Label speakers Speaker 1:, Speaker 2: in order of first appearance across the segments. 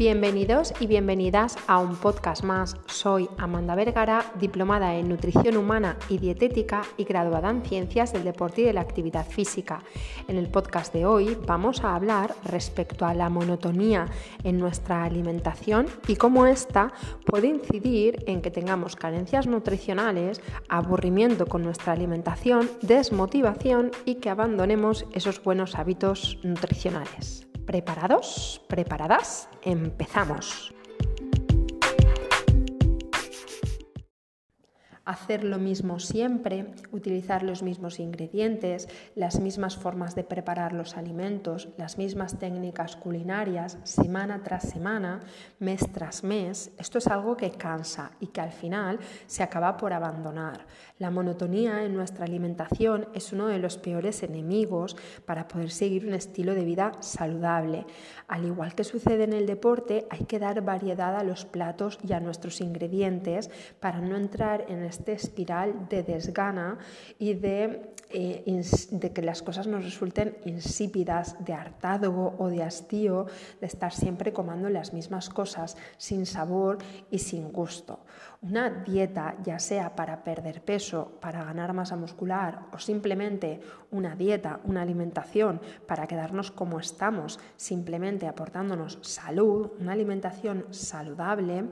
Speaker 1: Bienvenidos y bienvenidas a un podcast más. Soy Amanda Vergara, diplomada en nutrición humana y dietética y graduada en ciencias del deporte y de la actividad física. En el podcast de hoy vamos a hablar respecto a la monotonía en nuestra alimentación y cómo ésta puede incidir en que tengamos carencias nutricionales, aburrimiento con nuestra alimentación, desmotivación y que abandonemos esos buenos hábitos nutricionales. ¿Preparados? ¿Preparadas? Empezamos. Hacer lo mismo siempre, utilizar los mismos ingredientes, las mismas formas de preparar los alimentos, las mismas técnicas culinarias, semana tras semana, mes tras mes, esto es algo que cansa y que al final se acaba por abandonar. La monotonía en nuestra alimentación es uno de los peores enemigos para poder seguir un estilo de vida saludable. Al igual que sucede en el deporte, hay que dar variedad a los platos y a nuestros ingredientes para no entrar en este espiral de desgana y de, eh, de, que las cosas nos resulten insípidas, de hartazgo o de hastío, de estar siempre comiendo las mismas cosas sin sabor y sin gusto. Una dieta, ya sea para perder peso, para ganar masa muscular o simplemente una dieta, una alimentación para quedarnos como estamos, simplemente aportándonos salud, una alimentación saludable,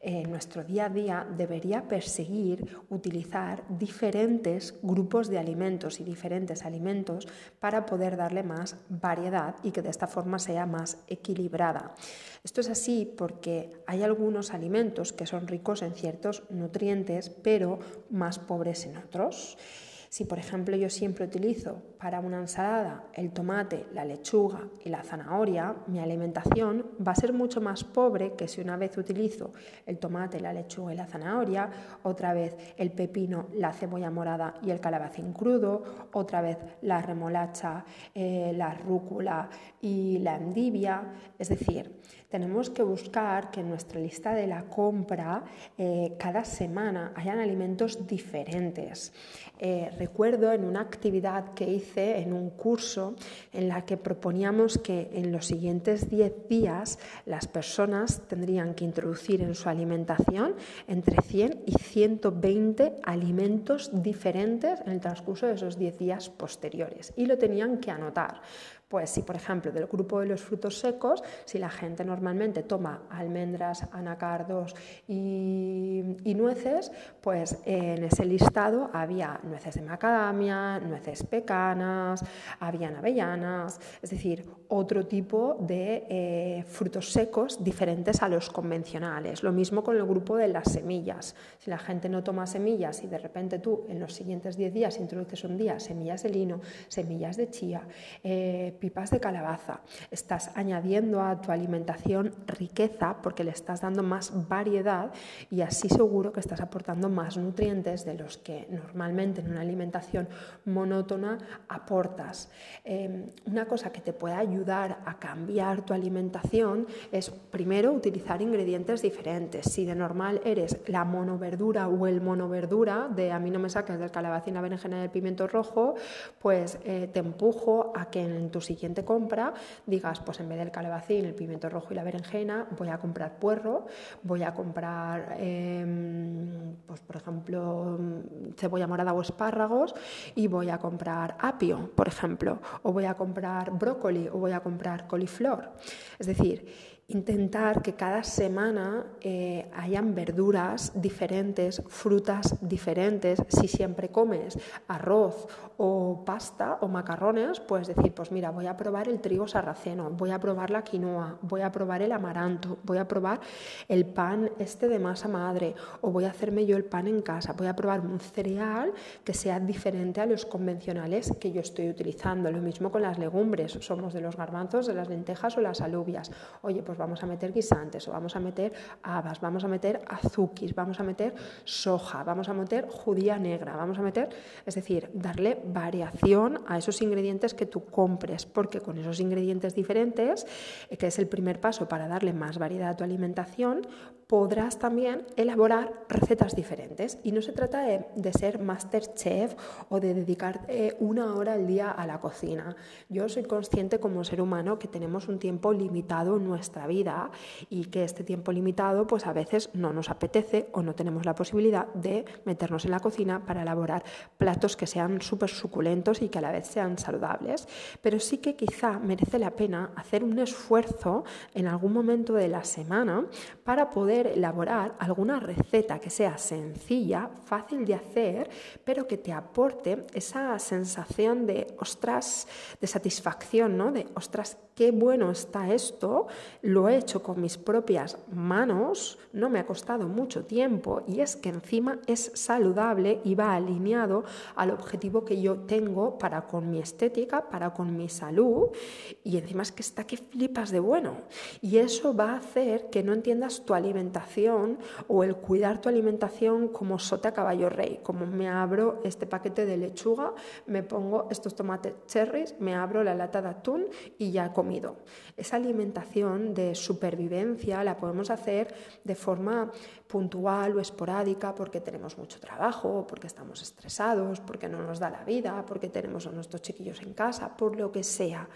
Speaker 1: en nuestro día a día debería perseguir utilizar diferentes grupos de alimentos y diferentes alimentos para poder darle más variedad y que de esta forma sea más equilibrada. Esto es así porque hay algunos alimentos que son ricos en ciertos nutrientes pero más pobres en otros. Si, por ejemplo, yo siempre utilizo para una ensalada el tomate, la lechuga y la zanahoria, mi alimentación va a ser mucho más pobre que si una vez utilizo el tomate, la lechuga y la zanahoria, otra vez el pepino, la cebolla morada y el calabacín crudo, otra vez la remolacha, eh, la rúcula y la endivia. Es decir, tenemos que buscar que en nuestra lista de la compra eh, cada semana hayan alimentos diferentes. Eh, recuerdo en una actividad que hice en un curso en la que proponíamos que en los siguientes 10 días las personas tendrían que introducir en su alimentación entre 100 y 120 alimentos diferentes en el transcurso de esos 10 días posteriores y lo tenían que anotar. Pues si, por ejemplo, del grupo de los frutos secos, si la gente normalmente toma almendras, anacardos y, nueces, pues en ese listado había nueces de macadamia, nueces pecanas, habían avellanas, es decir, otro tipo de eh, frutos secos diferentes a los convencionales. Lo mismo con el grupo de las semillas. Si la gente no toma semillas y de repente tú en los siguientes 10 días introduces un día semillas de lino, semillas de chía, eh, pipas de calabaza. Estás añadiendo a tu alimentación riqueza porque le estás dando más variedad y así seguro que estás aportando más nutrientes de los que normalmente en una alimentación monótona aportas. Em, una cosa que te puede ayudar a cambiar tu alimentación es primero utilizar ingredientes diferentes. Si de normal eres la monoverdura o el monoverdura de a mí no me saques del calabacín, la berenjena y el pimiento rojo, pues eh, te empujo a que en tu siguiente compra digas, pues en vez del calabacín, el pimiento rojo y la berenjena, voy a comprar puerro, voy a comprar, em, pues por ejemplo, cebolla morada o espárragos y voy a comprar apio, por ejemplo, o voy a comprar brócoli o voy a comprar coliflor. Es decir, intentar que cada semana eh, hayan verduras diferentes, frutas diferentes. Si siempre comes arroz o pasta o macarrones, puedes decir, pues mira, voy a probar el trigo sarraceno, voy a probar la quinoa, voy a probar el amaranto, voy a probar el pan este de masa madre o voy a hacerme yo el pan en casa, voy a probar un cereal que sea diferente a los convencionales que yo estoy utilizando. Lo mismo con las legumbres, somos de los garbanzos, de las lentejas o las alubias. Oye, pues vamos a meter guisantes o vamos a meter habas, vamos a meter azúquis, vamos a meter soja, vamos a meter judía negra, vamos a meter, es decir, darle variación a esos ingredientes que tú compres, porque con esos ingredientes diferentes, eh, que es el primer paso para darle más variedad a tu alimentación, podrás también elaborar recetas diferentes. Y no se trata de, ser master chef o de dedicar eh, una hora al día a la cocina. Yo soy consciente como ser humano que tenemos un tiempo limitado en nuestra vida y que este tiempo limitado pues a veces no nos apetece o no tenemos la posibilidad de meternos en la cocina para elaborar platos que sean súper suculentos y que a la vez sean saludables. Pero sí que quizá merece la pena hacer un esfuerzo en algún momento de la semana para poder elaborar alguna receta que sea sencilla, fácil de hacer, pero que te aporte esa sensación de ostras, de satisfacción, ¿no? De ostras, qué bueno está esto, lo he hecho con mis propias manos, no me ha costado mucho tiempo y es que encima es saludable y va alineado al objetivo que yo tengo para con mi estética, para con mi salud y encima es que está que flipas de bueno. Y eso va a hacer que no entiendas tu alimentación o el cuidar tu alimentación como sota caballo rey, como me abro este paquete de lechuga, me pongo estos tomates cherries, me abro la lata de atún y ya como esa alimentación de supervivencia la podemos hacer de forma puntual o esporádica porque tenemos mucho trabajo, porque estamos estresados, porque no nos da la vida, porque tenemos a nuestros chiquillos en casa, por lo que sea.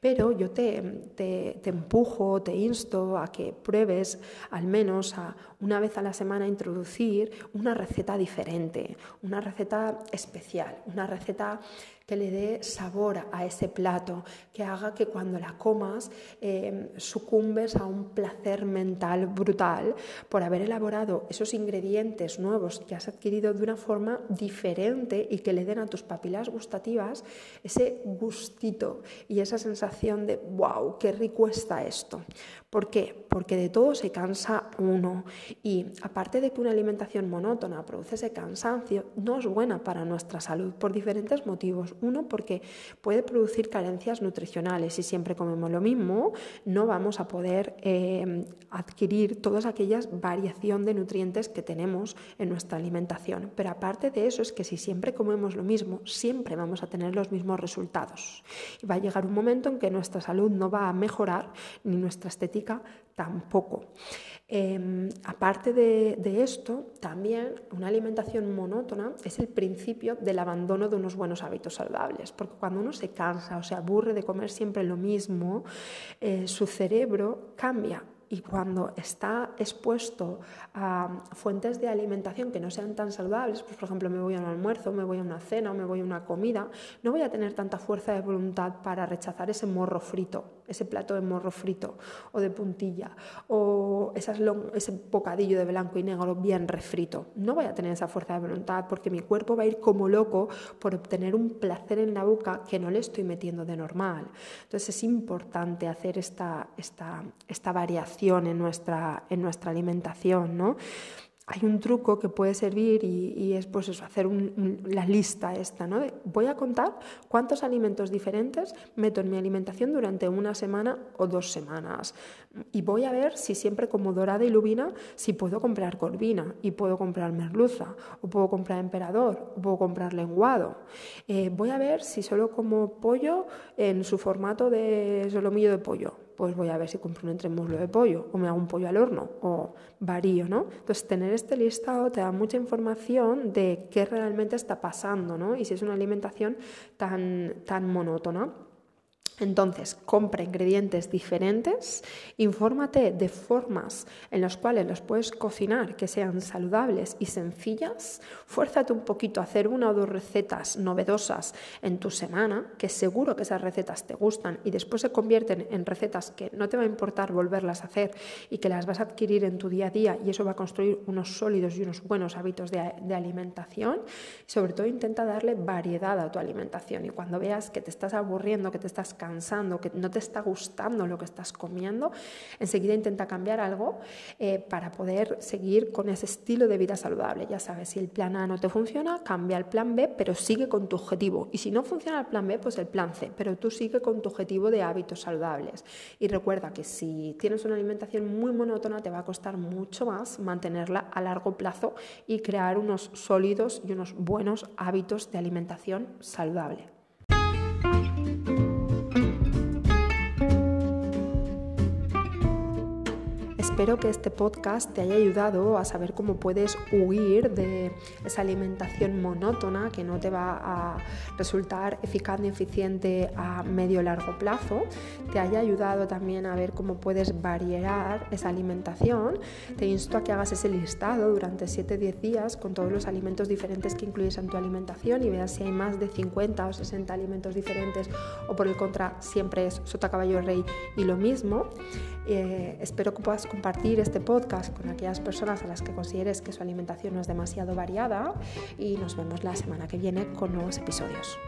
Speaker 1: Pero yo te, te, te empujo, te insto a que pruebes al menos a una vez a la semana introducir una receta diferente, una receta especial, una receta que le dé sabor a ese plato, que haga que cuando la comas eh, sucumbes a un placer mental brutal por haber elaborado esos ingredientes nuevos que has adquirido de una forma diferente y que le den a tus papilas gustativas ese gustito y esa sensación de wow, qué rico está esto. ¿Por qué? Porque de todo se cansa uno y aparte de que una alimentación monótona produce ese cansancio, no es buena para nuestra salud por diferentes motivos. Uno, porque puede producir carencias nutricionales. Si siempre comemos lo mismo, no vamos a poder eh, adquirir todas aquellas variación de nutrientes que tenemos en nuestra alimentación. Pero aparte de eso, es que si siempre comemos lo mismo, siempre vamos a tener los mismos resultados. Y va a llegar un momento en que nuestra salud no va a mejorar ni nuestra estética tampoco. Em, aparte de, esto, también una alimentación monótona es el principio del abandono de unos buenos hábitos porque cuando uno se cansa o se aburre de comer siempre lo mismo, eh, su cerebro cambia. Y cuando está expuesto a fuentes de alimentación que no sean tan saludables, pues por ejemplo me voy a un almuerzo, me voy a una cena o me voy a una comida, no voy a tener tanta fuerza de voluntad para rechazar ese morro frito, ese plato de morro frito o de puntilla o ese bocadillo de blanco y negro bien refrito. No voy a tener esa fuerza de voluntad porque mi cuerpo va a ir como loco por obtener un placer en la boca que no le estoy metiendo de normal. Entonces es importante hacer esta, esta, esta variación en nuestra, en nuestra alimentación, ¿no? Hay un truco que puede servir y, es pues eso, hacer la lista esta, ¿no? voy a contar cuántos alimentos diferentes meto en mi alimentación durante una semana o dos semanas y voy a ver si siempre como dorada y lubina, si puedo comprar corvina y puedo comprar merluza o puedo comprar emperador o puedo comprar lenguado. Eh, voy a ver si solo como pollo en su formato de solomillo de pollo pues voy a ver si compro un entremuslo de pollo o me hago un pollo al horno o varío, ¿no? Entonces, tener este listado te da mucha información de qué realmente está pasando, ¿no? Y si es una alimentación tan, tan monótona. Entonces, compra ingredientes diferentes, infórmate de formas en las cuales los puedes cocinar que sean saludables y sencillas, fuérzate un poquito a hacer una o dos recetas novedosas en tu semana, que seguro que esas recetas te gustan y después se convierten en recetas que no te va a importar volverlas a hacer y que las vas a adquirir en tu día a día y eso va a construir unos sólidos y unos buenos hábitos de, de alimentación. Sobre todo intenta darle variedad a tu alimentación y cuando veas que te estás aburriendo, que te estás cansando, que no te está gustando lo que estás comiendo, enseguida intenta cambiar algo eh, para poder seguir con ese estilo de vida saludable. Ya sabes, si el plan A no te funciona, cambia el plan B, pero sigue con tu objetivo. Y si no funciona el plan B, pues el plan C, pero tú sigue con tu objetivo de hábitos saludables. Y recuerda que si tienes una alimentación muy monótona, te va a costar mucho más mantenerla a largo plazo y crear unos sólidos y unos buenos hábitos de alimentación saludable. Espero que este podcast te haya ayudado a saber cómo puedes huir de esa alimentación monótona que no te va a resultar eficaz ni eficiente a medio largo plazo. Te haya ayudado también a ver cómo puedes variar esa alimentación. Te insto a que hagas ese listado durante 7-10 días con todos los alimentos diferentes que incluyes en tu alimentación y veas si hay más de 50 o 60 alimentos diferentes o por el contra siempre es sota caballo rey y lo mismo. Eh, espero que puedas compartir este podcast con aquellas personas a las que consideres que su alimentación no es demasiado variada y nos vemos la semana que viene con nuevos episodios.